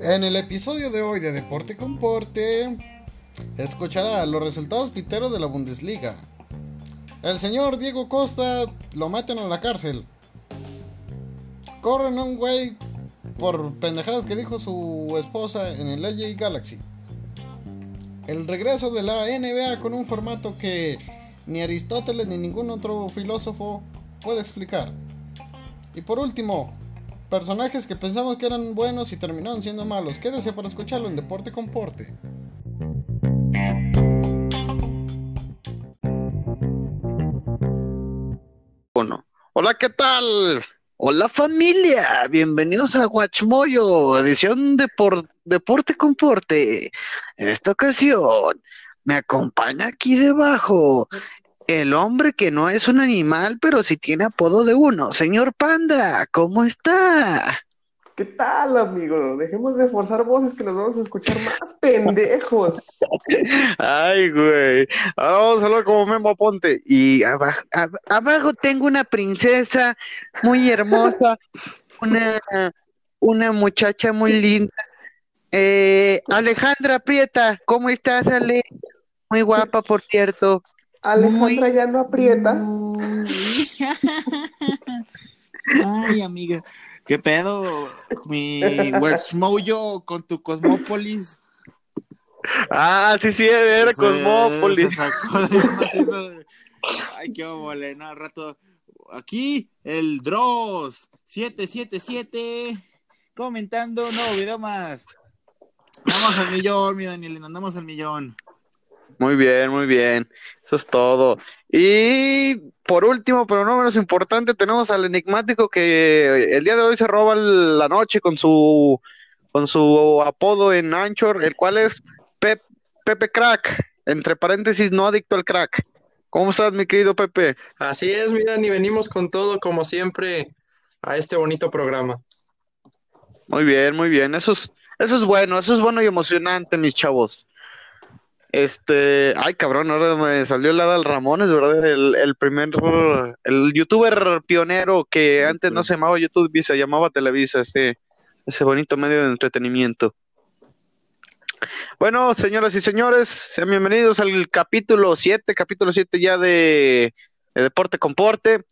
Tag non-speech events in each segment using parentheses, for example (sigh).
En el episodio de hoy de Deporte con Porte, escuchará los resultados piteros de la Bundesliga. El señor Diego Costa lo meten a la cárcel. Corren a un güey por pendejadas que dijo su esposa en el LG Galaxy. El regreso de la NBA con un formato que ni Aristóteles ni ningún otro filósofo puede explicar. Y por último, personajes que pensamos que eran buenos y terminaron siendo malos. Quédese para escucharlo en Deporte con Porte. Bueno, hola, ¿qué tal? Hola familia, bienvenidos a Guachmoyo, edición de por- Deporte con Porte. En esta ocasión me acompaña aquí debajo el hombre que no es un animal, pero sí tiene apodo de uno. Señor Panda, ¿cómo está? ¿Qué tal, amigo? Dejemos de forzar voces que nos vamos a escuchar más pendejos. Ay, güey. Ahora vamos a hablar como Memo Ponte. Y aba- ab- abajo tengo una princesa muy hermosa, (laughs) una, una muchacha muy linda. Eh, Alejandra Prieta, ¿cómo estás, Ale? Muy guapa, por cierto. Alejandra ya no aprieta. (laughs) Ay, amiga. ¿Qué pedo? Mi Westmojo con tu Cosmópolis. Ah, sí, sí, era Se- Cosmópolis. se sacó de más eso de- Ay, qué mole, no, al rato. Aquí, el Dross 777 comentando un nuevo video más. Vamos al millón, mi Daniel, andamos al millón. Muy bien, muy bien. Eso es todo. Y por último, pero no menos importante, tenemos al enigmático que el día de hoy se roba la noche con su con su apodo en Anchor, el cual es Pep- Pepe Crack, entre paréntesis, no adicto al crack. ¿Cómo estás, mi querido Pepe? Así es, miran, y venimos con todo, como siempre, a este bonito programa. Muy bien, muy bien. Eso es, eso es bueno, eso es bueno y emocionante, mis chavos. Este, ay cabrón, ahora me salió el Adal Ramones, ¿verdad? El, el primer, el youtuber pionero que antes no se llamaba YouTube se llamaba Televisa, ese, ese bonito medio de entretenimiento. Bueno, señoras y señores, sean bienvenidos al capítulo 7, capítulo 7 ya de, de Deporte con Porte.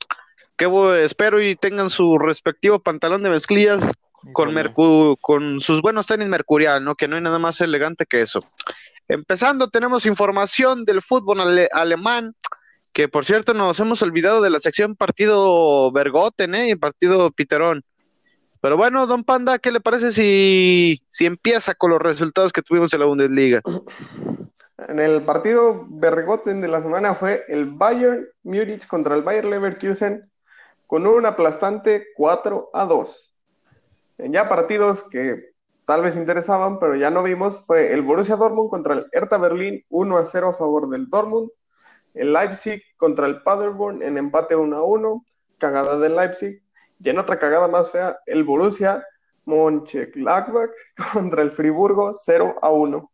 Que espero y tengan su respectivo pantalón de mezclillas con, mercu- con sus buenos tenis mercurial, ¿no? Que no hay nada más elegante que eso. Empezando, tenemos información del fútbol ale- alemán, que por cierto nos hemos olvidado de la sección partido Bergoten, ¿eh? Y partido Piterón. Pero bueno, don Panda, ¿qué le parece si, si empieza con los resultados que tuvimos en la Bundesliga? En el partido Bergoten de la semana fue el Bayern Múnich contra el Bayer Leverkusen con un aplastante 4 a 2. En ya partidos que tal vez interesaban, pero ya no vimos, fue el Borussia Dortmund contra el Hertha Berlín 1 a 0 a favor del Dortmund, el Leipzig contra el Paderborn en empate 1 a 1, cagada del Leipzig, y en otra cagada más fea, el Borussia Mönchengladbach (laughs) contra el Friburgo 0 a 1.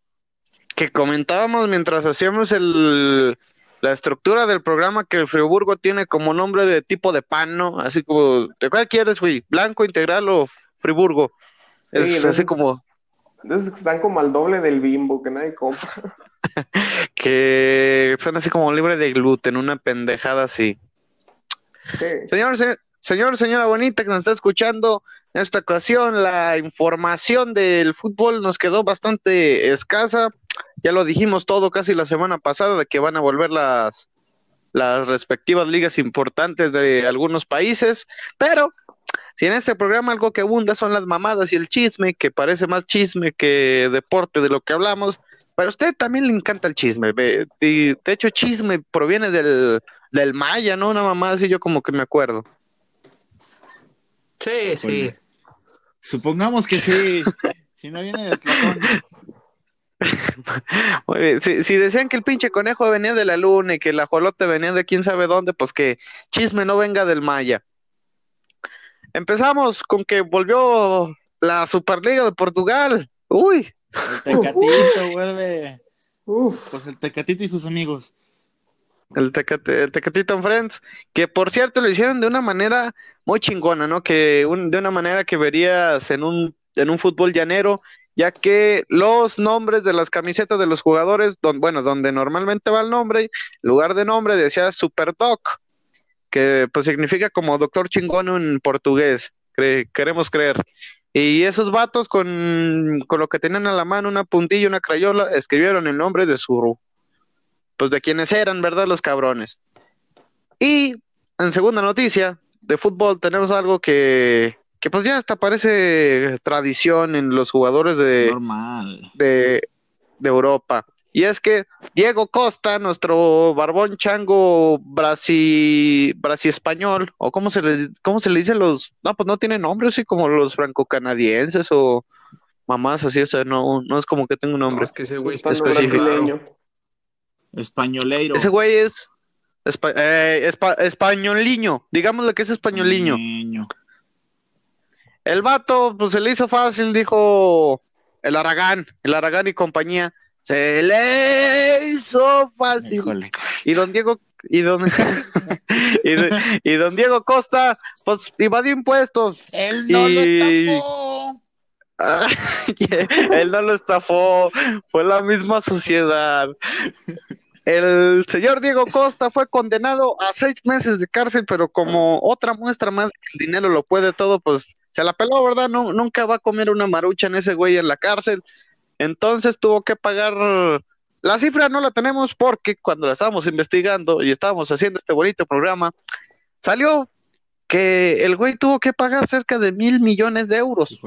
Que comentábamos mientras hacíamos el, la estructura del programa que el Friburgo tiene como nombre de tipo de pan, ¿no? Así como, ¿de cuál quieres, güey? ¿Blanco, integral o Friburgo? Es Sí, como De esos que están como al doble del bimbo, que nadie compra. (laughs) que son así como libre de gluten, una pendejada así. Sí. Señor, se- señor, señora bonita que nos está escuchando, en esta ocasión la información del fútbol nos quedó bastante escasa. Ya lo dijimos todo casi la semana pasada de que van a volver las, las respectivas ligas importantes de algunos países, pero si en este programa algo que abunda son las mamadas y el chisme, que parece más chisme que deporte de lo que hablamos, pero a usted también le encanta el chisme. ve, y de hecho, chisme proviene del, del maya, ¿no? Una mamada así yo como que me acuerdo. Sí, sí. Oye. Supongamos que sí. (laughs) Si no viene de Platón. Muy bien, Si, si decían que el pinche conejo venía de la luna y que el ajolote venía de quién sabe dónde, pues que chisme no venga del Maya. Empezamos con que volvió la Superliga de Portugal. Uy, El Tecatito vuelve. Uf, Pues el Tecatito y sus amigos. El, Tecate, el Tecatito and Friends, que por cierto lo hicieron de una manera muy chingona, ¿no? Que un- de una manera que verías en un, en un fútbol llanero, ya que los nombres de las camisetas de los jugadores, don- bueno, donde normalmente va el nombre, en lugar de nombre decía Super Doc, que pues significa como doctor chingón en portugués, cre- queremos creer. Y esos vatos con, con lo que tenían a la mano, una puntilla y una crayola, escribieron el nombre de su, pues de quienes eran, ¿verdad? Los cabrones. Y en segunda noticia de fútbol tenemos algo que, que pues ya hasta parece tradición en los jugadores de, Normal. de, de Europa. Y es que Diego Costa, nuestro barbón chango brasi, brasi español, o cómo se le, cómo se le dice los, no, pues no tiene nombre, así como los franco-canadienses o mamás así, o sea, no, no es como que tenga un No, nombre. es que ese güey específico. brasileño. Españoleiro. Ese güey es espa- eh, espa- españoliño, digámosle que es españoliño. Niño. El vato, pues se le hizo fácil, dijo el Aragán, el Aragán y compañía. Se le hizo fácil. Híjole. Y don Diego, y don, (laughs) y, don Diego Costa, pues evadió impuestos. Él no lo estafó. (laughs) Él no lo estafó, fue la misma sociedad. El señor Diego Costa fue condenado a seis meses de cárcel, pero como otra muestra más que el dinero lo puede todo, pues se la peló, ¿verdad? No, nunca va a comer una marucha en ese güey en la cárcel. Entonces tuvo que pagar. La cifra no la tenemos porque cuando la estábamos investigando y estábamos haciendo este bonito programa, salió que el güey tuvo que pagar cerca de mil millones de euros.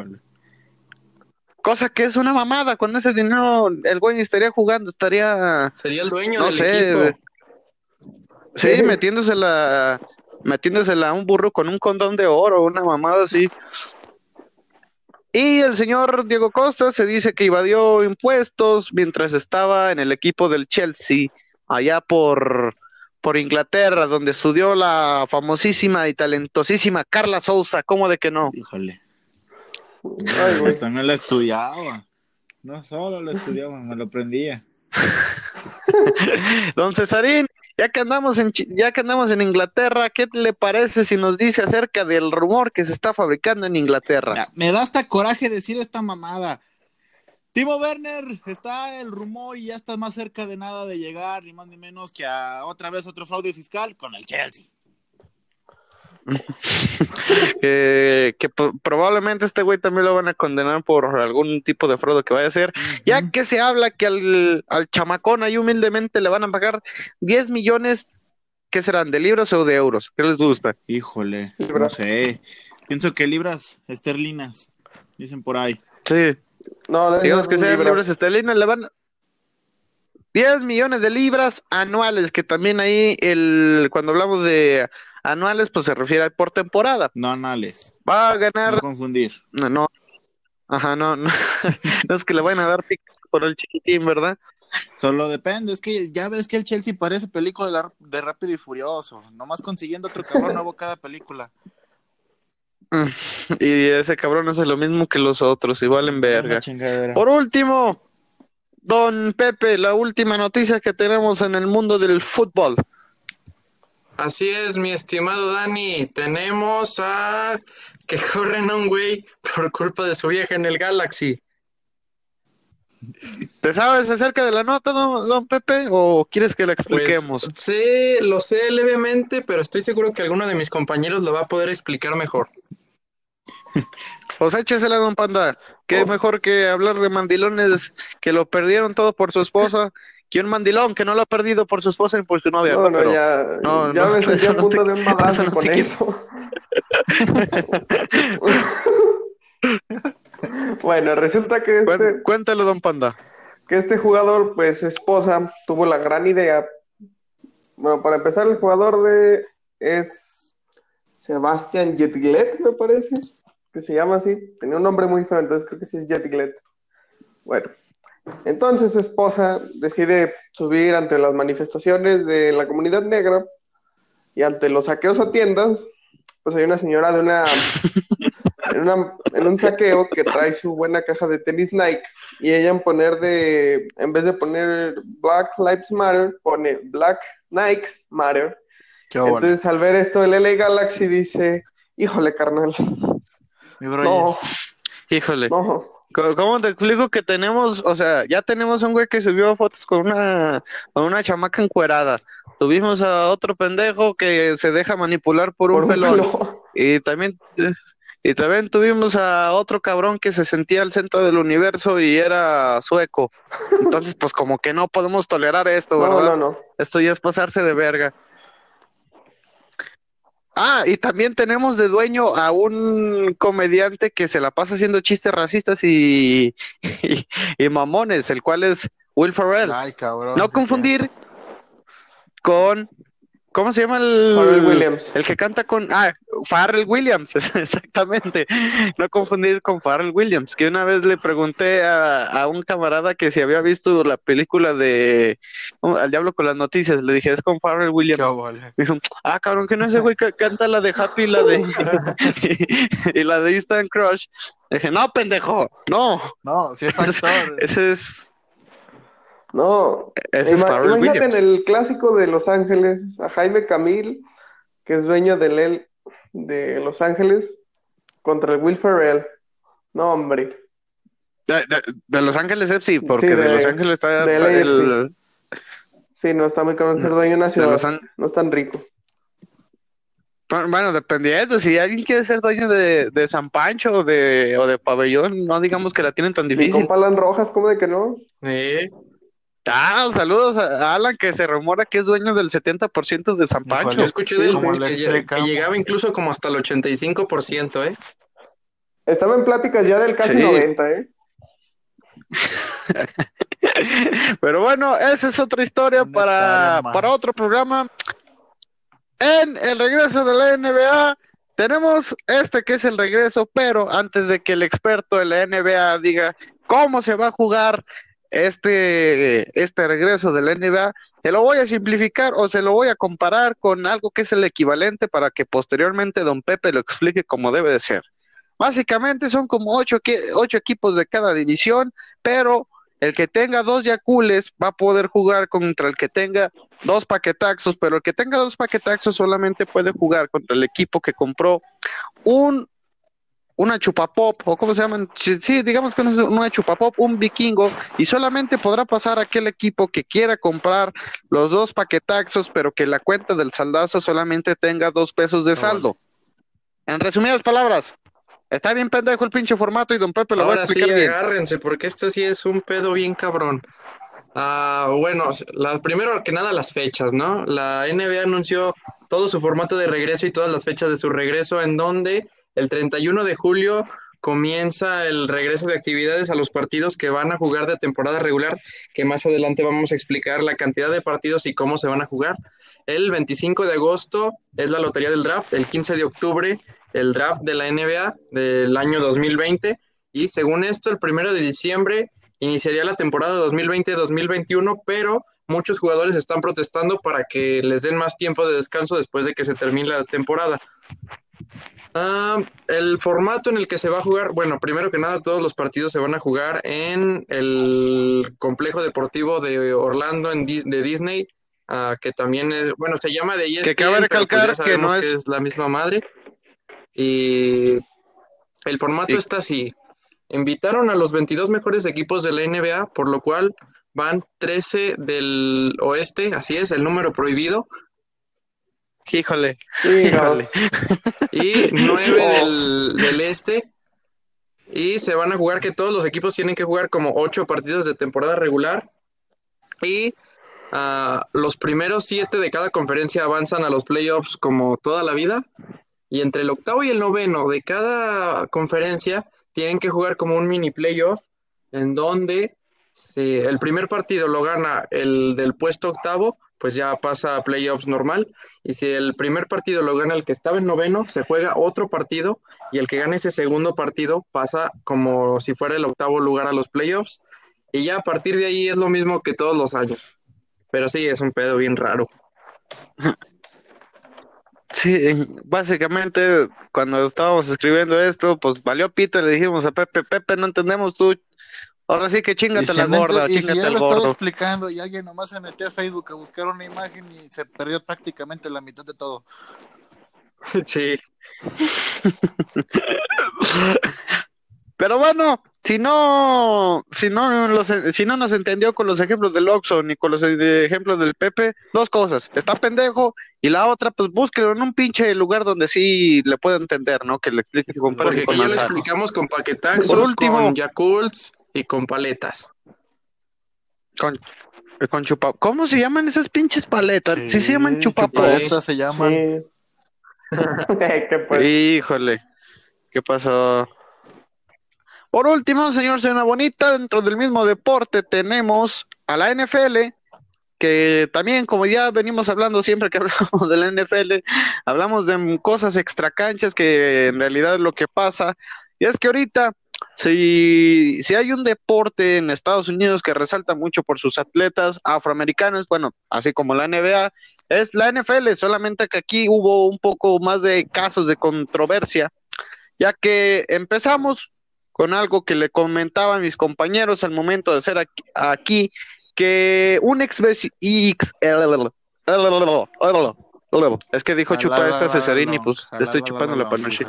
Cosa que es una mamada. Con ese dinero el güey ni estaría jugando, estaría, Sería el dueño no del sé, equipo. sí, metiéndosela, metiéndosela a un burro con un condón de oro, una mamada así. Y el señor Diego Costa se dice que evadió impuestos mientras estaba en el equipo del Chelsea, allá por, por Inglaterra, donde estudió la famosísima y talentosísima Carla Souza. ¿Cómo de que no? Híjole. Ay, güey. También lo estudiaba. No solo lo estudiaba, me lo aprendía. (laughs) Don Cesarín, ya que andamos en ya que andamos en Inglaterra, ¿qué le parece si nos dice acerca del rumor que se está fabricando en Inglaterra? Ya, Me da hasta coraje decir esta mamada. Timo Werner está el rumor y ya está más cerca de nada de llegar, ni más ni menos que a otra vez otro fraude fiscal con el Chelsea. (laughs) Que, que pro- probablemente este güey también lo van a condenar por algún tipo de fraude que vaya a hacer, ya que se habla que al, al chamacón ahí humildemente le van a pagar 10 millones, ¿qué serán? ¿De libras o de euros? ¿Qué les gusta? Híjole, no sé. Pienso que libras esterlinas, dicen por ahí. Sí. No, de digamos que sean libras. libras esterlinas, le van 10 millones de libras anuales, que también ahí el cuando hablamos de anuales, pues se refiere a por temporada. No anales, Va a ganar, no confundir. no, no, ajá, no, no, (laughs) no es que le vayan a dar picas por el chiquitín, ¿verdad? Solo depende, es que ya ves que el Chelsea parece película de, la- de Rápido y Furioso, nomás consiguiendo otro cabrón nuevo cada película. Mm, Y ese cabrón hace lo mismo que los otros, y valen verga. Por último, don Pepe, la última noticia que tenemos en el mundo del fútbol. Así es, mi estimado Dani. Tenemos a que (laughs) corren a un güey por culpa de su vieja en el Galaxy. ¿Te sabes acerca de la nota, don, don Pepe, o quieres que la Pues, expliquemos? sí, lo sé levemente, pero estoy seguro que alguno de mis compañeros lo va a poder explicar mejor. (laughs) Pues échesela, don Panda. Qué Oh. mejor que hablar de mandilones que lo perdieron todo por su esposa, que un mandilón que no lo ha perdido por su esposa y por su novia. No, ¿no? Pero- ya, no, ya no, me (laughs) sentí a punto te- de un (laughs) madrazo con eso. (laughs) bueno, resulta que este, Cuéntalo, don Panda. que este jugador, pues su esposa tuvo la gran idea. Bueno, para empezar, el jugador de es Sebastián Jetglet, me parece, que se llama así. Tenía un nombre muy feo, entonces creo que sí es Jetglet. Bueno, entonces su esposa decide subir ante las manifestaciones de la comunidad negra y ante los saqueos a tiendas, pues hay una señora de una en, una- en un saqueo que trae su buena caja de tenis Nike y ella en poner de, en vez de poner Black Lives Matter, pone Black Nikes matter. Qué bueno. Entonces, al ver esto, el LA Galaxy dice, híjole, carnal, Mi bro, no, Híjole. no. ¿Cómo- ¿Cómo te explico que tenemos, o sea, ya tenemos un güey que subió fotos con una, con una chamaca encuerada. Tuvimos a otro pendejo que se deja manipular por un Por un pelón. pelón. Y también, y también tuvimos a otro cabrón que se sentía al centro del universo y era sueco. Entonces, pues como que no podemos tolerar esto, No, ¿verdad? no, no. Esto ya es pasarse de verga. Ah, y también tenemos de dueño a un comediante que se la pasa haciendo chistes racistas y, (laughs) y, y mamones, el cual es Will Ferrell. Ay, cabrón. No confundir con, ¿cómo se llama el, Pharrell Williams. el que canta con, ah, Pharrell Williams, (laughs) exactamente. No confundir con Pharrell Williams, que una vez le pregunté a, a un camarada que si había visto la película de oh, Al Diablo con las Noticias, le dije, es con Pharrell Williams. Me dijo, ah, cabrón, que no ese güey que canta la de Happy y la de, (laughs) y la de Instant Crush. Le dije, no, pendejo, no, No, si es actor. (laughs) ese es, No, ese es Ima- Pharrell imagínate Williams. en el clásico de Los Ángeles, a Jaime Camil, que es dueño del L de Los Ángeles, contra el Will Ferrell. No, hombre. De, de- de Los Ángeles FC, porque Sí, de, de- Los Ángeles está de LAFC. el, Sí, no está muy caro ser dueño de nacional. Án- No es tan rico. Bueno, dependiendo, si alguien quiere ser dueño de, de San Pancho o de, o de Pabellón, no digamos que la tienen tan difícil. compa Alan Rojas, ¿cómo de que no? Sí. Ah, saludos a Alan, que se rumora que es dueño del 70% de San Pancho. Yo escuché de él que, llegaba incluso como hasta el 85%, ¿eh? Estaba en pláticas ya del casi Sí. 90, ¿eh? (laughs) Pero bueno, esa es otra historia para, para otro programa. En el regreso de la NBA, tenemos este que es el regreso, pero antes de que el experto de la NBA diga cómo se va a jugar este, este regreso de la NBA, se lo voy a simplificar o se lo voy a comparar con algo que es el equivalente para que posteriormente don Pepe lo (laughs) explique como debe de ser. Básicamente son como ocho, ocho equipos de cada división, pero el que tenga dos Yacules va a poder jugar contra el que tenga dos paquetaxos, pero el que tenga dos paquetaxos solamente puede jugar contra el equipo que compró un una chupapop, o cómo se llaman, sí, sí, digamos que no es una chupapop, un vikingo, y solamente podrá pasar aquel equipo que quiera comprar los dos paquetaxos, pero que la cuenta del saldazo solamente tenga dos pesos de saldo. En resumidas palabras, está bien pendejo el pinche formato y don Pepe lo va a Ahora sí, explicar bien. agárrense, porque esto sí es un pedo bien cabrón. Ah, bueno, la, primero que nada las fechas, ¿no? La NBA anunció todo su formato de regreso y todas las fechas de su regreso, en donde el 31 de julio comienza el regreso de actividades a los partidos que van a jugar de temporada regular, que más adelante vamos a explicar la cantidad de partidos y cómo se van a jugar. El 25 de agosto es la lotería del draft, el 15 de octubre el draft de la NBA del año 2020 y según esto el primero de diciembre iniciaría la temporada 2020-2021, pero muchos jugadores están protestando para que les den más tiempo de descanso después de que se termine la temporada. Ah, el formato en el que se va a jugar, bueno, primero que nada, todos los partidos se van a jugar en el complejo deportivo de Orlando en Dis- de Disney, ah, que también es, bueno, se llama de ESPN, Que cabe pues recalcar ya que no sabemos es- la misma madre. Y el formato Y- está así. Invitaron a los 22 mejores equipos de la NBA, por lo cual van 13 del oeste, así es, el número prohibido, Híjole, Chingados. y 9 del, del este. Y se van a jugar que todos los equipos tienen que jugar como 8 partidos de temporada regular. Y ah, los primeros 7 de cada conferencia avanzan a los playoffs como toda la vida. Y entre el octavo y el noveno de cada conferencia tienen que jugar como un mini playoff en donde si el primer partido lo gana el del puesto octavo, pues ya pasa a playoffs normal. Y si el primer partido lo gana el que estaba en noveno, se juega otro partido y el que gane ese segundo partido pasa como si fuera el octavo lugar a los playoffs. Y ya a partir de ahí es lo mismo que todos los años. Pero sí, es un pedo bien raro. (laughs) Sí, básicamente cuando estábamos escribiendo esto, pues valió pito, le dijimos a Pepe, Pepe, no entendemos tú, Ahora sí que chingate si la gorda, y si chingate ya el lo estaba gordo. explicando y alguien nomás se metió a Facebook a buscar una imagen y se perdió prácticamente la mitad de todo. (laughs) Sí. Pero bueno, si no, si no, los- si no nos entendió con los ejemplos del Oxxo ni con los ejemplos del Pepe, dos cosas, está pendejo y la otra, pues búsquelo en un pinche lugar donde sí le pueda entender, ¿no? Que le explique con Porque aquí con ya lo manzanas. explicamos con paquetaxos, Por último- con Yakults y con paletas. Con, eh, con chupa. ¿Cómo se llaman esas pinches paletas? Sí, se llaman chupapas. Estas se llaman. Sí. (laughs) ¿Qué pues? Híjole, ¿qué pasó? Por último, señor Señora Bonita, dentro del mismo deporte tenemos a la NFL, que también, como ya venimos hablando siempre que (laughs) hablamos de la NFL, hablamos de cosas extracanchas que en realidad es lo que pasa. Y es que ahorita, si, si hay un deporte en Estados Unidos que resalta mucho por sus atletas afroamericanos, bueno, así como la NBA, es la NFL, solamente que aquí hubo un poco más de casos de controversia, ya que empezamos con algo que le comentaban mis compañeros al momento de hacer aquí, aquí, que un ex ex- es que dijo chupa esta Cesarini, pues le estoy chupando la panoche.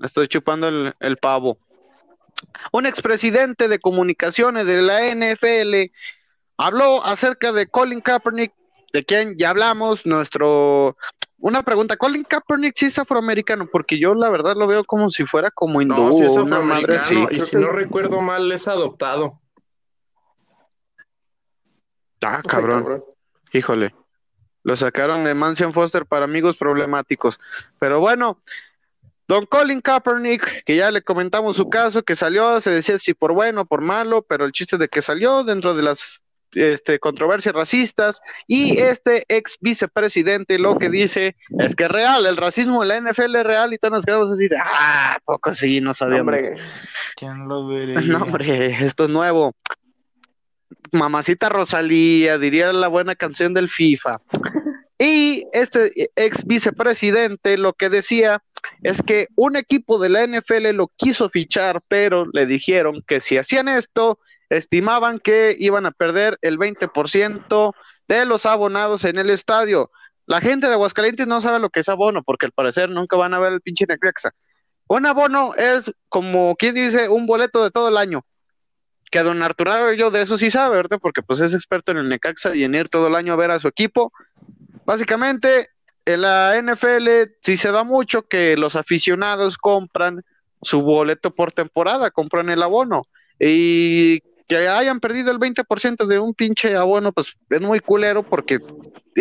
Estoy chupando el, el pavo. Un expresidente de comunicaciones de la NFL habló acerca de Colin Kaepernick, de quien ya hablamos, nuestro... Una pregunta, Colin Kaepernick sí es afroamericano, porque yo la verdad lo veo como si fuera como hindú No, es una madre y si no recuerdo mal es adoptado. Ah, cabrón. Híjole. Lo sacaron de Mansion Foster para amigos problemáticos. Pero bueno, Don Colin Kaepernick, que ya le comentamos su caso, que salió, se decía si por bueno o por malo, pero el chiste de que salió dentro de las este, controversias racistas y este ex vicepresidente lo que dice es que es real, el racismo en la NFL es real y todos nos quedamos así de, ah, poco sí, no sabíamos. hombre, ¿Quién lo vería? (laughs) No, hombre, esto es nuevo. Mamacita Rosalía, diría la buena canción del FIFA. Y este ex vicepresidente lo que decía es que un equipo de la NFL lo quiso fichar, pero le dijeron que si hacían esto, estimaban que iban a perder el 20% de los abonados en el estadio. La gente de Aguascalientes no sabe lo que es abono, porque al parecer nunca van a ver el pinche Necaxa. Un abono es como quien dice un boleto de todo el año. Que don Arturo yo de eso sí sabe, ¿verdad? Porque pues es experto en el Necaxa y en ir todo el año a ver a su equipo. Básicamente, en la NFL sí se da mucho que los aficionados compran su boleto por temporada, compran el abono. Y que hayan perdido el 20% de un pinche abono, pues es muy culero porque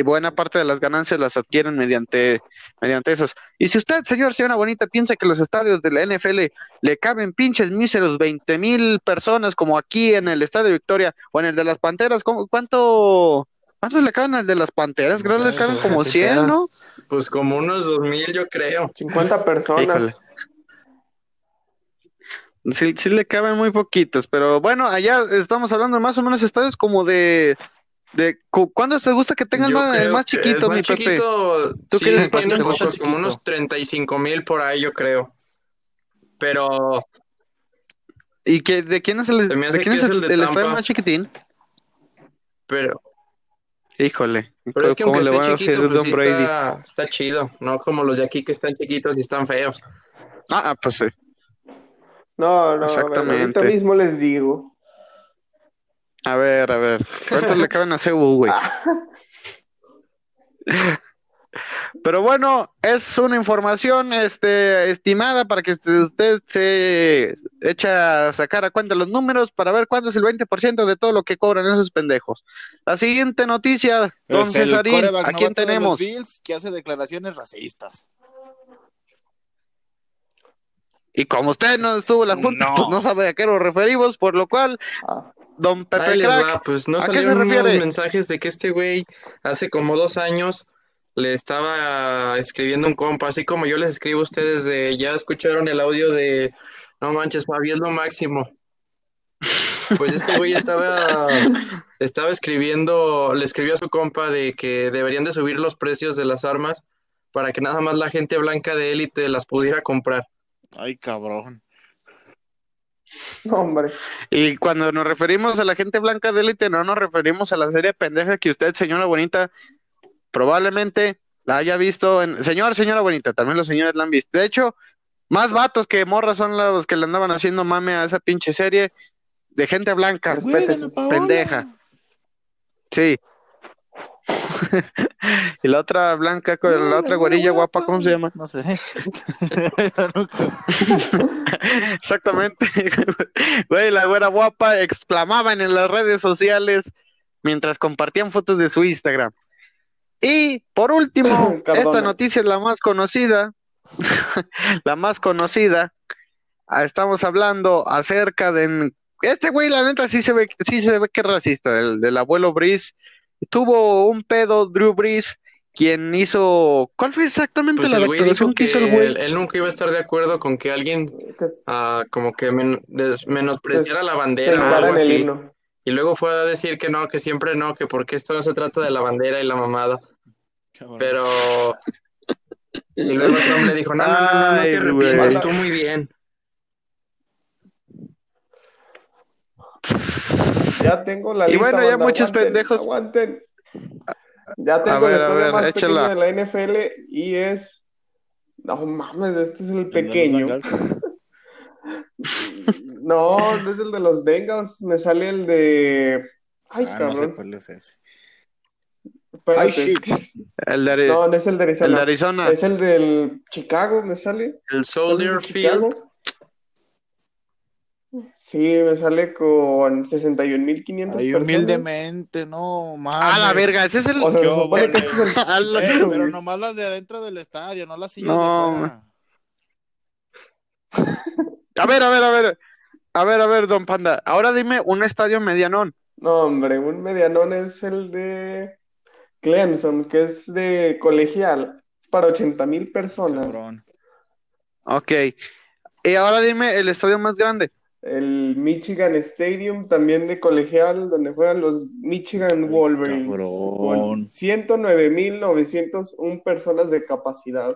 buena parte de las ganancias las adquieren mediante, mediante esas. Y si usted, señor, señora bonita, piensa que los estadios de la NFL le caben pinches míseros 20 mil personas como aquí en el Estadio Victoria o en el de las Panteras, ¿cómo- ¿cuánto, ¿cuántos le caben al de las Panteras? Creo que le caben como 100, ¿no? Pues como unos dos mil, yo creo. 50 personas. Híjole. Sí, sí le caben muy poquitos, pero bueno, allá estamos hablando más o menos estadios como de... de cu- ¿Cuándo te gusta que tengan más, el más que chiquito, mi Pepe? chiquito, ¿Tú sí, qué eres tiene bastante pocos, chiquito? como unos 35 mil por ahí, yo creo. Pero ¿Y que, de quién es el, de quién que es es el, el de el estadio más chiquitín? pero Híjole, pero es que ¿cómo aunque esté chiquito, pues Don sí Brady? está, está chido, no como los de aquí que están chiquitos y están feos. Ah, ah, pues sí. No, no, Exactamente. ahorita mismo les digo. A ver, a ver. ¿Cuántos le caben a Cebu, güey? (laughs) Pero bueno, es una información este, estimada para que usted, usted se echa a sacar a cuenta los números para ver cuánto es el 20% de todo lo que cobran esos pendejos. La siguiente noticia, don Es Cesarín, ¿a quién tenemos? Bills que hace declaraciones racistas. Y como usted no estuvo en la junta, No. pues no sabe a qué nos referimos, por lo cual, Ah, don Pepe Crack, va, pues no ¿a qué se salieron unos refiere? mensajes de que este güey hace como dos años le estaba escribiendo un compa, así como yo les escribo a ustedes de, ya escucharon el audio de, no manches, Fabi, es lo máximo. Pues este güey estaba, (laughs) estaba escribiendo, le escribió a su compa de que deberían de subir los precios de las armas para que nada más la gente blanca de élite las pudiera comprar. Ay, cabrón. No, hombre. Y cuando nos referimos a la gente blanca de élite, no nos referimos a la serie pendeja que usted, señora bonita, probablemente la haya visto en... Señor, señora bonita, también los señores la han visto. De hecho, más vatos que morras son los que le andaban haciendo mame a esa pinche serie de gente blanca, Respétese. pendeja. Sí. (laughs) y la otra blanca, con la otra gorilla guapa, ¿cómo se llama? No sé. (laughs) (laughs) Exactamente. Güey, la güera guapa exclamaban en las redes sociales mientras compartían fotos de su Instagram. Y por último, (coughs) esta noticia es la más conocida. (laughs) la más conocida. Ah, Estamos hablando acerca de este güey, la neta sí se ve, sí se ve que es racista, del, del abuelo Breeze. Tuvo un pedo Drew Breeze, quien hizo, ¿cuál fue exactamente Pues la el declaración que que hizo el güey? él, él nunca iba a estar de acuerdo con que alguien ah, como que men- des- menospreciara la se bandera o algo el así. himno. Y luego fue a decir que no, que siempre no, que porque esto no se trata de la bandera y la mamada. Cabrón. Pero... Y luego Trump le dijo, no, no, no, no, te arrepientes, tú muy bien. Ya tengo la Y lista. bueno, ya banda, muchos aguanten, pendejos- Aguanten. Ya tengo ver, el a estadio ver, más échala. pequeño de la NFL y es. No mames, este es el pequeño. (laughs) No, no es el de los Bengals. Me sale el de. Ay, Ah, no sé cabrón. cuál es ese. Ay, es El de, No, no es el de el Arizona. de Arizona. Es el del Chicago, me sale. El ¿Sale el Soldier Field. Chicago? Sí, me sale con 61.500 Ahí personas. humildemente, no mames. Ah, la verga, ese es el. O sea, se supone que ese es el (laughs) A (laughs) Eh, pero nomás las de adentro del estadio, no las sillas No, de afuera. A ver, a ver, a ver. A ver, a ver, don Panda. Ahora dime un estadio medianón. No, hombre, un medianón es el de Clemson, que es de colegial. Es para 80.000 personas. Cabrón. Ok. Y ahora dime el estadio más grande. El Michigan Stadium, también de colegial, donde juegan los Michigan Wolverines, cabrón. con 109.901 personas de capacidad.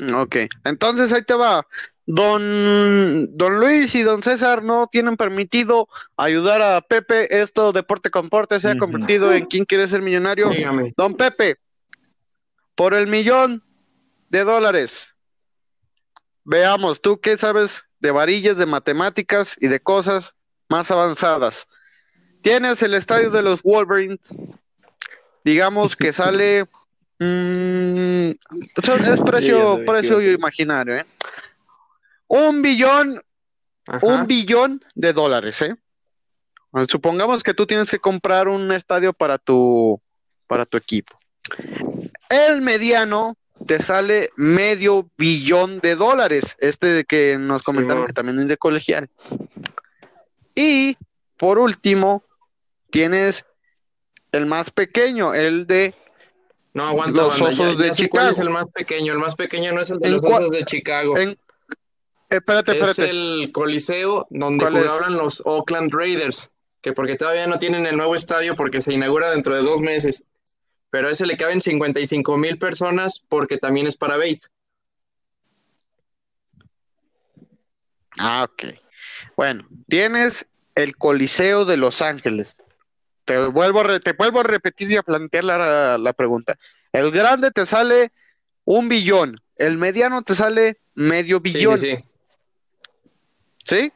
Ok. Entonces ahí te va. Don, don Luis y don César no tienen permitido ayudar a Pepe. Esto, Deporte con Porte, se ha convertido en quién quiere ser millonario. Dígame. Don Pepe, por el millón de dólares, veamos, ¿tú qué sabes de varillas, de matemáticas y de cosas más avanzadas? Tienes el estadio de los Wolverines, digamos que sale, (laughs) mm, es (laughs) precio, precio imaginario, ¿eh? Un billón, Ajá. un billón de dólares, ¿eh? Supongamos que tú tienes que comprar un estadio para tu, para tu equipo. El mediano te sale medio billón de dólares. Este de que nos comentaron que también es de colegial. Y por último, tienes el más pequeño, el de No, aguanta, Los banda, ya- Osos de ya cuál es Chicago. el más pequeño. El más pequeño no es el de ¿En los Osos de Chicago. en- espérate, Es espérate. el Coliseo donde jugaban los Oakland Raiders, que porque todavía no tienen el nuevo estadio porque se inaugura dentro de dos meses. Pero a ese le caben 55 mil personas porque también es para base. Ah, ok. Bueno, tienes el Coliseo de Los Ángeles. Te vuelvo a, re- te vuelvo a repetir y a plantear la, la pregunta. El grande te sale un billón, el mediano te sale medio billón, sí, sí. ¿sí?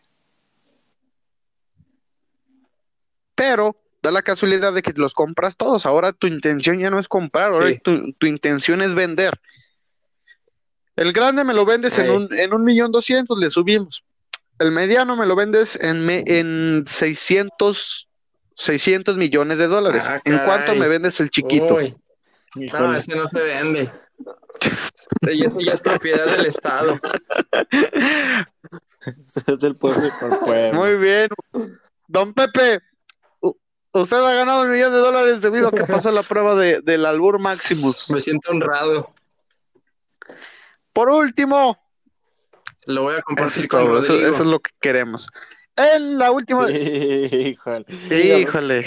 Pero da la casualidad de que los compras todos. Ahora tu intención ya no es comprar, ahora Sí. tu, tu intención es vender. El grande me lo vendes en Ey. un, en un millón doscientos, le subimos. El mediano me lo vendes en, me- en 600, 600 millones de dólares. Ah, ¿En cuánto me vendes el chiquito? Uy, no, ese no se vende. (laughs) Y ya es propiedad del Estado. (laughs) es del pueblo y por pueblo. Muy bien. Don Pepe, usted ha ganado un millón de dólares debido a que pasó la prueba de, del Albur Maximus. Me siento honrado. Por último, Lo voy a eso compartir con todo, eso es lo que queremos. En la última, Híjole. híjole.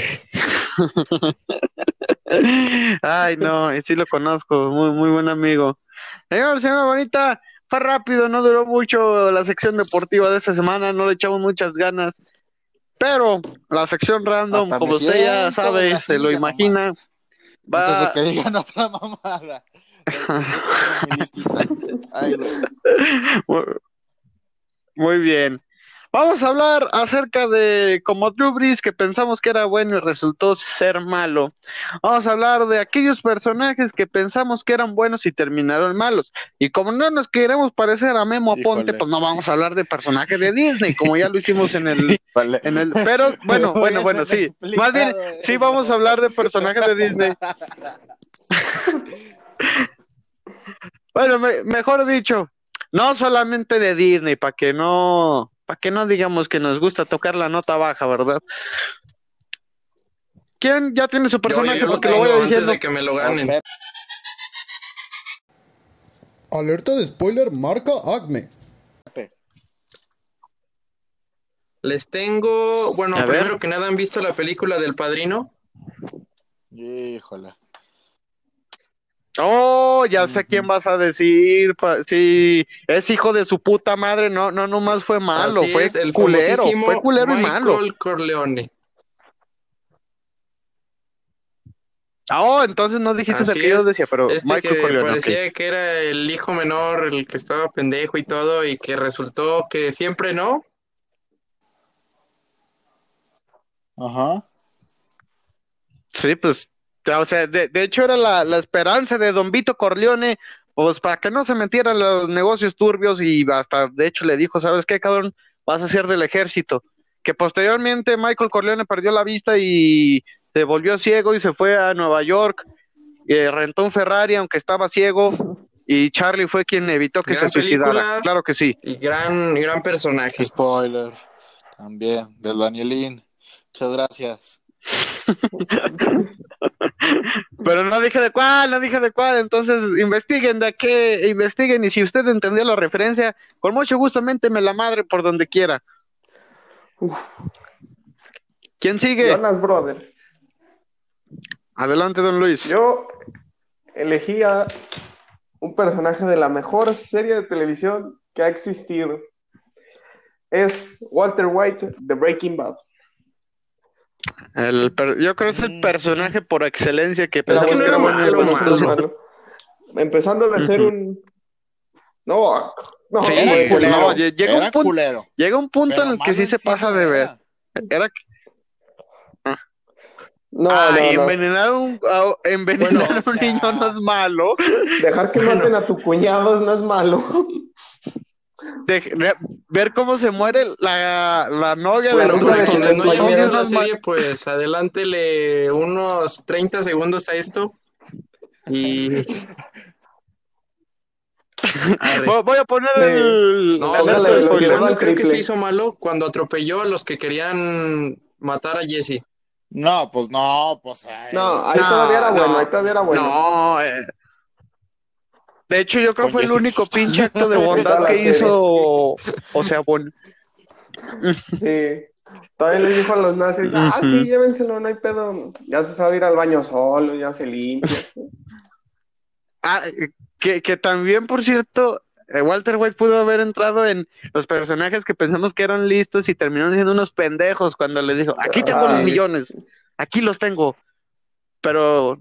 (laughs) Ay, no, sí lo conozco, muy, muy buen amigo. Señor, señora bonita, fue rápido, no duró mucho la sección deportiva de esta semana, no le echamos muchas ganas. Pero la sección random, Hasta como usted ya sabe, se lo imagina, Antes de va, que digan otra mamada. (laughs) Ay. Muy, muy bien. Vamos a hablar acerca de como Drew Brees que pensamos que era bueno y resultó ser malo. Vamos a hablar de aquellos personajes que pensamos que eran buenos y terminaron malos. Y como no nos queremos parecer a Memo Aponte, pues no vamos a hablar de personajes de Disney, como ya lo hicimos en el, (laughs) Vale. en el, pero bueno, bueno, bueno, sí. Más bien, sí vamos a hablar de personajes de Disney. (laughs) Bueno, me- mejor dicho, no solamente de Disney, para que no, para que no digamos que nos gusta tocar la nota baja, ¿verdad? ¿Quién ya tiene su Yo, personaje? yo lo Porque lo tengo voy antes diciendo. de que me lo ganen. Alerta de spoiler, marca Acme. Les tengo, bueno, A ver. primero que nada, ¿han visto la película del Padrino? Híjole. Oh, ya sé quién vas a decir. Sí, es hijo de su puta madre. No, no, nomás fue malo, Así fue es, el culero, fue culero y malo. Corleone. Oh, entonces no dijiste el Así que yo decía, pero Este Michael que Corleone. parecía que era el hijo menor, el que estaba pendejo y todo, y que resultó que siempre no. Ajá. Sí, pues, o sea, de, de hecho era la, la esperanza de Don Vito Corleone, pues para que no se metiera en los negocios turbios y hasta, de hecho, le dijo, ¿sabes qué, cabrón? Vas a ser del ejército. Que posteriormente Michael Corleone perdió la vista y se volvió ciego y se fue a Nueva York, y rentó un Ferrari aunque estaba ciego (laughs) y Charlie fue quien evitó que Gran se suicidara. Claro que sí. Y gran, gran personaje. Spoiler. También. Del Danielín. Muchas gracias. Pero no dije de cuál, no dije de cuál, entonces investiguen de qué, investiguen y si usted entendió la referencia, con mucho gusto ménteme la madre por donde quiera. Uf. ¿Quién sigue? Jonas Brother. Adelante, don Luis. Yo elegí a un personaje de la mejor serie de televisión que ha existido. Es Walter White de Breaking Bad. El per- yo creo que es el Mm. personaje por excelencia que Pero es que pensamos no que era era bueno y malo, es malo. Empezando a ser un. No, no, Sí, no, pues, culero. no, lle- llega un Era punto- culero. Llega un punto Pero en el que malo sí se pasa de ver. era. Era que No, Ay, no, no. envenenar a un, a- envenenar Bueno, a un o sea- niño no es malo. Dejar que maten a tu cuñado no es malo. De- de- ver cómo se muere la, la novia La de Quienes del no no la serie, pues adelántele unos 30 segundos a esto. Y. (laughs) Arre. Voy a poner Sí. el. No, el- Póngale ¿sabes el- velocidad spoiler. cuándo al creo que se hizo malo? Cuando atropelló a los que querían matar a Jesse. No, pues no, pues. ay. No, ahí No, todavía era bueno, no. ahí todavía era bueno. No, eh. De hecho, yo creo que fue el único pinche acto de bondad que hizo. O sea, bon- Sí. Todavía les dijo a los nazis, ah, sí, llévenselo, no hay pedo. Ya se sabe ir al baño solo, ya se limpia. Ah, que, que también, por cierto, eh, Walter White pudo haber entrado en los personajes que pensamos que eran listos y terminaron siendo unos pendejos cuando les dijo, aquí tengo los millones, aquí los tengo. Pero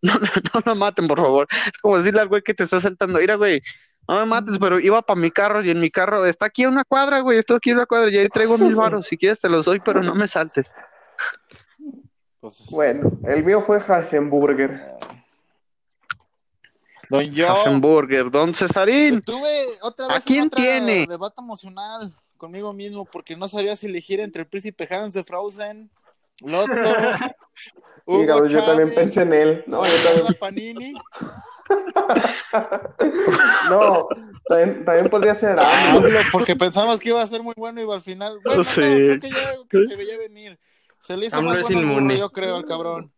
(laughs) no, no, no lo maten, por favor. Es como decirle al güey que te está saltando, mira, güey, no me mates, pero iba para mi carro y en mi carro está aquí a una cuadra, güey, estoy aquí a una cuadra y ahí traigo mil (laughs) baros, si quieres te los doy, pero no me saltes. Pues, Bueno, el mío fue Hasenburger. Don yo. Hasenburger, don Cesarín. Estuve otra vez ¿A quién en tiene? debate emocional conmigo mismo porque no sabía si elegir entre el príncipe Hans de Frozen, Lotso, (laughs) Hugo Dígame, yo también pensé en él. No, yo también, Panini. (laughs) no, también, también podría ser Ah, AMLO. AMLO, porque pensamos que iba a ser muy bueno y al final, bueno, Sí. no, creo que ya algo que se veía venir. Se le hizo AMLO más es bueno inmune. yo creo, al cabrón.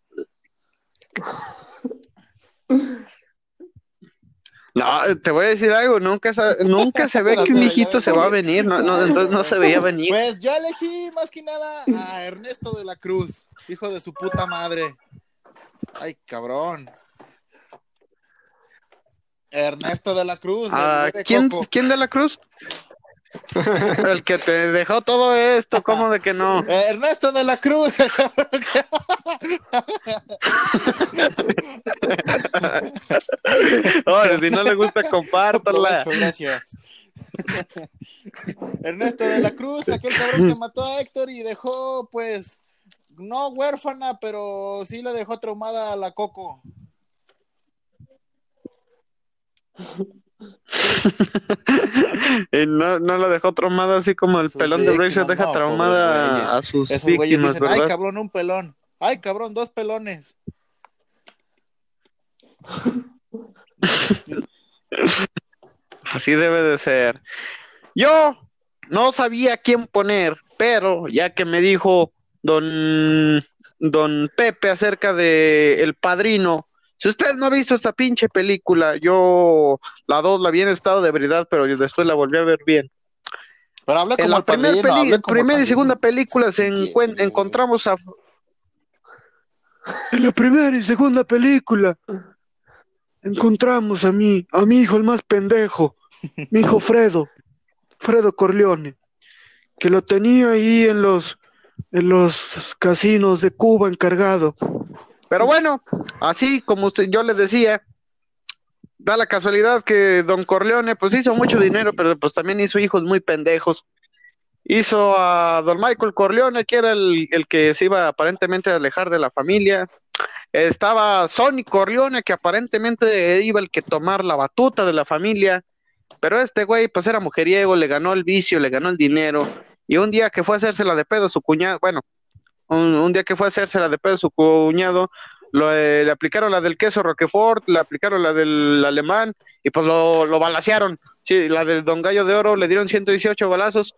No, te voy a decir algo, nunca, nunca se (laughs) ve que un hijito se va a venir, no, no, entonces no se veía venir. Pues yo elegí más que nada a Ernesto de la Cruz, hijo de su puta madre. Ay, cabrón. Ernesto de la Cruz. Ah, de ¿quién, Coco. ¿Quién de la Cruz? El que te dejó todo esto, ¿cómo de que no? Eh, Ernesto de la Cruz. Oye, si no le gusta, compártala. gracias. Ernesto de la Cruz, aquel cabrón que mató a Héctor y dejó, pues, no huérfana, pero sí le dejó traumada a la Coco. (laughs) Y no, no la dejó traumada así como el Sus pelón de víctimas, deja no, traumada a sus Esos víctimas, dicen, ay, cabrón, un pelón. Ay, cabrón, dos pelones. Así debe de ser. Yo no sabía quién poner, pero ya que me dijo don, don Pepe acerca de El Padrino, si usted no ha visto esta pinche película, yo la dos la vi en estado de ebriedad, pero después la volví a ver bien. Pero habla como En la el primer padrino, peli- habla como el primera y segunda película se encontramos a... En la primera y segunda película encontramos a mí, a mi hijo el más pendejo, mi hijo Fredo, Fredo Corleone, que lo tenía ahí en los, en los casinos de Cuba encargado. Pero bueno, así como yo les decía, da la casualidad que Don Corleone pues hizo mucho dinero, pero pues también hizo hijos muy pendejos. Hizo a Don Michael Corleone, que era el, el que se iba aparentemente a alejar de la familia. Estaba Sonny Corleone, que aparentemente iba el que tomar la batuta de la familia. Pero este güey, pues era mujeriego, le ganó el vicio, le ganó el dinero. Y un día que fue a hacérsela de pedo su cuñado, bueno, un, un día que fue a hacérsela de pedo su cuñado, eh, le aplicaron la del queso Roquefort, le aplicaron la del alemán y pues lo, lo balacearon. Sí, la del Don Gallo de Oro le dieron 118 balazos.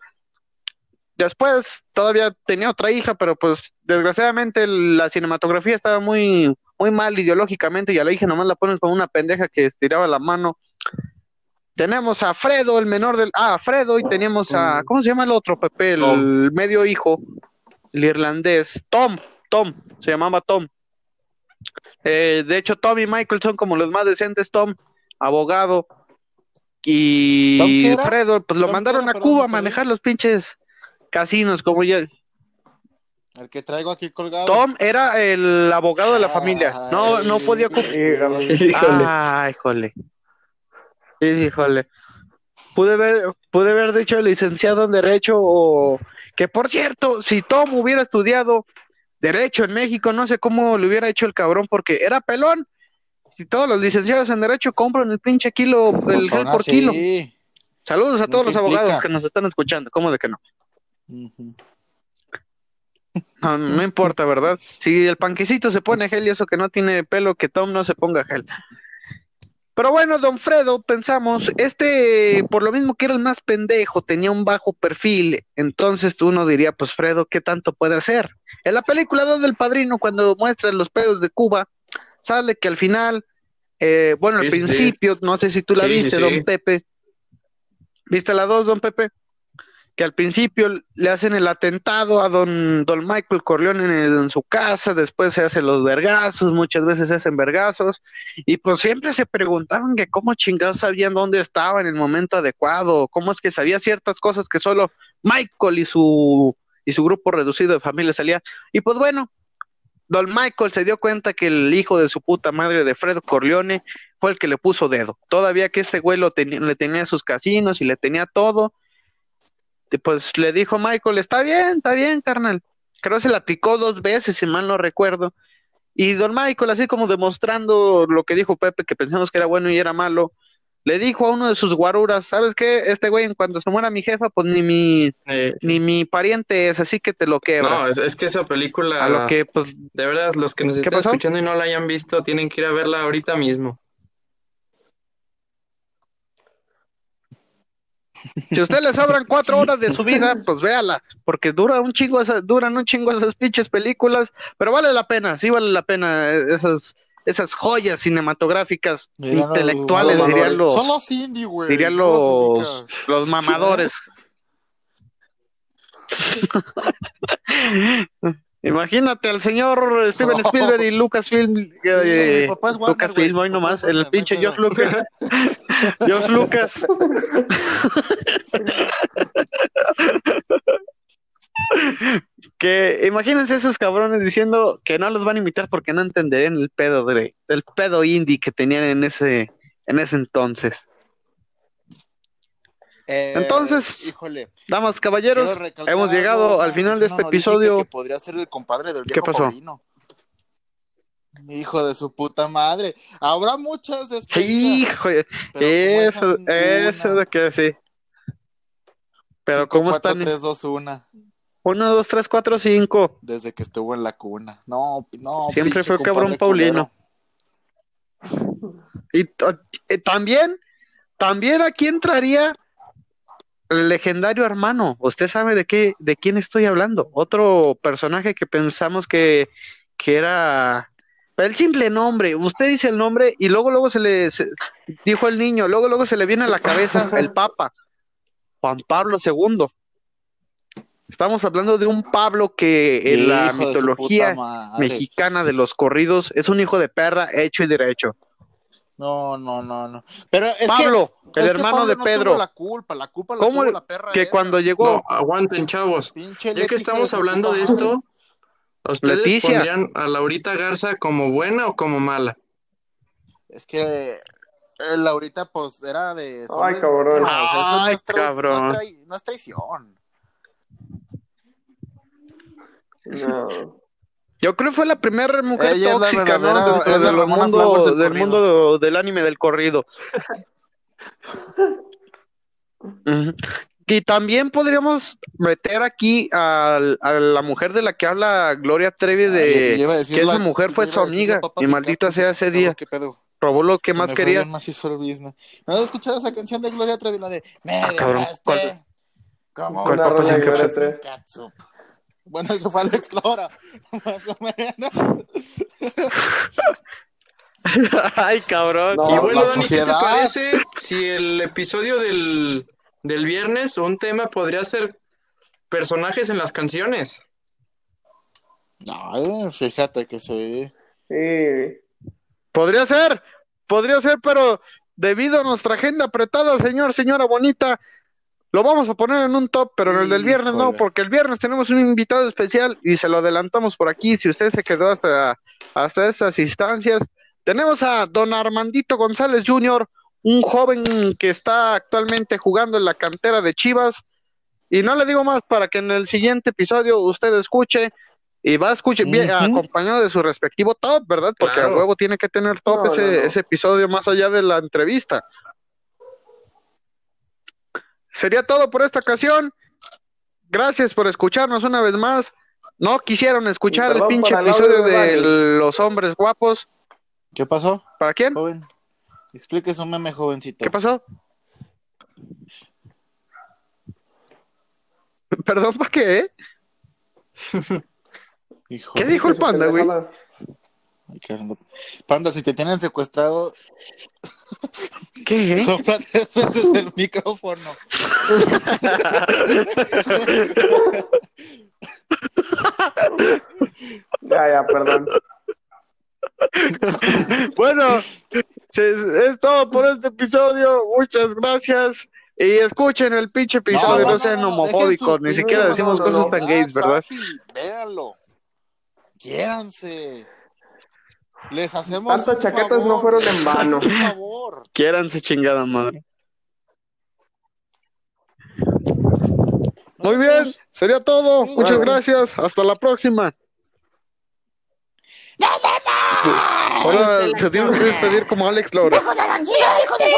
Después todavía tenía otra hija, pero pues desgraciadamente la cinematografía estaba muy, muy mal ideológicamente y a la hija nomás la ponen como una pendeja que estiraba la mano. Tenemos a Fredo, el menor del... Ah, Fredo, y teníamos a... ¿Cómo se llama el otro, Pepe? El Tom. medio hijo, el irlandés. Tom, Tom, se llamaba Tom. Eh, de hecho, Tom y Michael son como los más decentes. Tom, abogado. ¿Tom Y? Fredo, pues lo ¿Tom qué mandaron era? a Cuba a manejar los pinches casinos, como ya... El que traigo aquí colgado. Tom era el abogado de la Ah, familia. No, no podía sí. ocupar. (laughs) Híjole. Ah, híjole. Pude haber, pude haber dicho licenciado en Derecho o que por cierto, si Tom hubiera estudiado Derecho en México, no sé cómo le hubiera hecho el cabrón porque era pelón. Si todos los licenciados en Derecho compran el pinche kilo, el Pues gel por kilo. Saludos a todos ¿Qué los abogados que nos están escuchando. ¿Cómo de que no? No, no importa, ¿verdad? Si el panquecito se pone gel y eso que no tiene pelo, que Tom no se ponga gel. Pero bueno, don Fredo, pensamos, este, por lo mismo que era el más pendejo, tenía un bajo perfil, entonces uno diría, pues Fredo, ¿qué tanto puede hacer? En la película 2 del Padrino, cuando muestran los pedos de Cuba, sale que al final, eh, bueno, al Sí, sí. principio, no sé si tú la Sí, viste, don Pepe. ¿Viste la 2, don Pepe? Que al principio le hacen el atentado a don, don Michael Corleone en, su casa, después se hacen los vergazos, muchas veces se hacen vergazos, y pues siempre se preguntaban que cómo chingados sabían dónde estaba en el momento adecuado, cómo es que sabía ciertas cosas que solo Michael y su, y su grupo reducido de familia salía. Y pues bueno, don Michael se dio cuenta que el hijo de su puta madre de Fred Corleone fue el que le puso dedo. Todavía que este güey lo le tenía sus casinos y le tenía todo. Y pues le dijo Michael, está bien, está bien, carnal. Creo que se la picó dos veces, si mal no recuerdo. Y don Michael, así como demostrando lo que dijo Pepe, que pensamos que era bueno y era malo, le dijo a uno de sus guaruras, ¿sabes qué? Este güey, en cuanto se muera mi jefa, pues ni mi, Eh, ni mi pariente es, así que te lo quebras. no, es, es que esa película, a lo que, pues, de verdad, los que nos ¿Qué están pasó? escuchando y no la hayan visto, tienen que ir a verla ahorita mismo. Si usted le sobran cuatro horas de su vida, pues véala, porque dura un chingo esas, duran un chingo esas pinches películas, pero vale la pena, sí vale la pena eh, esas, esas joyas cinematográficas intelectuales, mamadores. dirían los, Son los indie, güey. dirían no los los mamadores. Imagínate al señor Steven. (laughs) Spielberg y Lucasfilm, eh, es Warner, Lucasfilm, hoy nomás, el pinche George Lucas. (laughs) George Lucas. (laughs) que imagínense esos cabrones diciendo que no los van a imitar porque no entenderían el pedo de, el pedo indie que tenían en ese, en ese entonces. Eh, Entonces, híjole, Damas, caballeros, hemos llegado al final de este episodio. Que podría ser el compadre del ¿Qué viejo pasó? Paulino. Hijo de su puta madre. Habrá muchas despedidas. Hijo, eso, eso de que sí. Pero Cinco, ¿cómo cuatro, están? tres, dos, una. 1, 2, 3, 4, 5. Desde que estuvo en la cuna. No, no. Siempre fue cabrón Paulino. culero. Y también, también aquí entraría el legendario hermano. Usted sabe de qué, de quién estoy hablando. Otro personaje que pensamos que, que era el simple nombre. Usted dice el nombre y luego, luego se le se- dijo el niño, luego, luego se le viene a la cabeza el Papa, Juan Pablo II. Estamos hablando de un Pablo que en la Hijo mitología mexicana de los corridos es un hijo de perra hecho y derecho. No, no, no, no. Pero es Pablo, que, el es que hermano Pablo de no Pedro. tuvo la culpa, la culpa la ¿Cómo tuvo le- la perra que esa. cuando llegó No, aguanten, chavos. Pinche Ya que de estamos hablando de esto, ¿a ¿ustedes Leticia. pondrían a Laurita Garza como buena o como mala? Es que eh, Laurita, pues, era de... Ay, cabrón. Eso Ay, cabrón. No es, no es traición. No. Yo creo que fue la primera mujer Ella tóxica, ¿no? Dentro del mundo, del del corrido. mundo del anime del corrido. (laughs) Y también podríamos meter aquí a, la mujer de la que habla Gloria Trevi de yo iba a decir que esa la- mujer fue su amiga y maldita sea ese día. ¿Qué pedo? Robó lo que Se más quería. ¿No has escuchado esa canción de Gloria Trevi? La de Me Ah, cabrón, ¿cuál? como ¿Cuál Una Bueno, eso fue Alex Lora. (laughs) Más o menos. Ay, cabrón. No, Y bueno, la Dani, ¿qué te sociedad. parece si el episodio del, del viernes, un tema podría ser personajes en las canciones? Ay, fíjate que sí. Sí. Podría ser, podría ser, pero debido a nuestra agenda apretada, señor, señora bonita, lo vamos a poner en un top, pero en el del viernes no, porque el viernes tenemos un invitado especial y se lo adelantamos por aquí. Si usted se quedó hasta, hasta estas instancias, tenemos a don Armandito González Jr., un joven que está actualmente jugando en la cantera de Chivas. Y no le digo más para que en el siguiente episodio usted escuche y va a escuchar Ujú. acompañado de su respectivo top, ¿verdad? Porque Claro. a huevo tiene que tener top No, ese, no, no. ese episodio más allá de la entrevista. Sería todo por esta ocasión. Gracias por escucharnos una vez más. No quisieron escuchar el pinche episodio de los hombres guapos. ¿Qué pasó, ¿Para quién? joven? Explique su meme, jovencito. ¿Qué pasó? Perdón, ¿para qué? eh? (laughs) Hijo ¿Qué dijo el panda, güey? Pendejada. Ay, caramba. Panda, si te tienen secuestrado, ¿Qué? sopla tres veces el micrófono. Ya, ya, perdón. Bueno, se- es todo por este episodio. Muchas gracias. Y escuchen el pinche episodio, no, sean homofóbicos, dejen ni siquiera no, decimos no, no, cosas no. tan gays, ¿verdad? Safi, Véanlo. Quiéranse. Les hacemos Tantas chaquetas favor, no fueron en vano. Un favor. (laughs) Quiéranse chingada madre. Muy bien, sería todo. Sí, Muchas bueno. gracias. Hasta la próxima. Ahora se tiene que despedir como Alex Laura. ¡Hijos de la chingada, hijos de su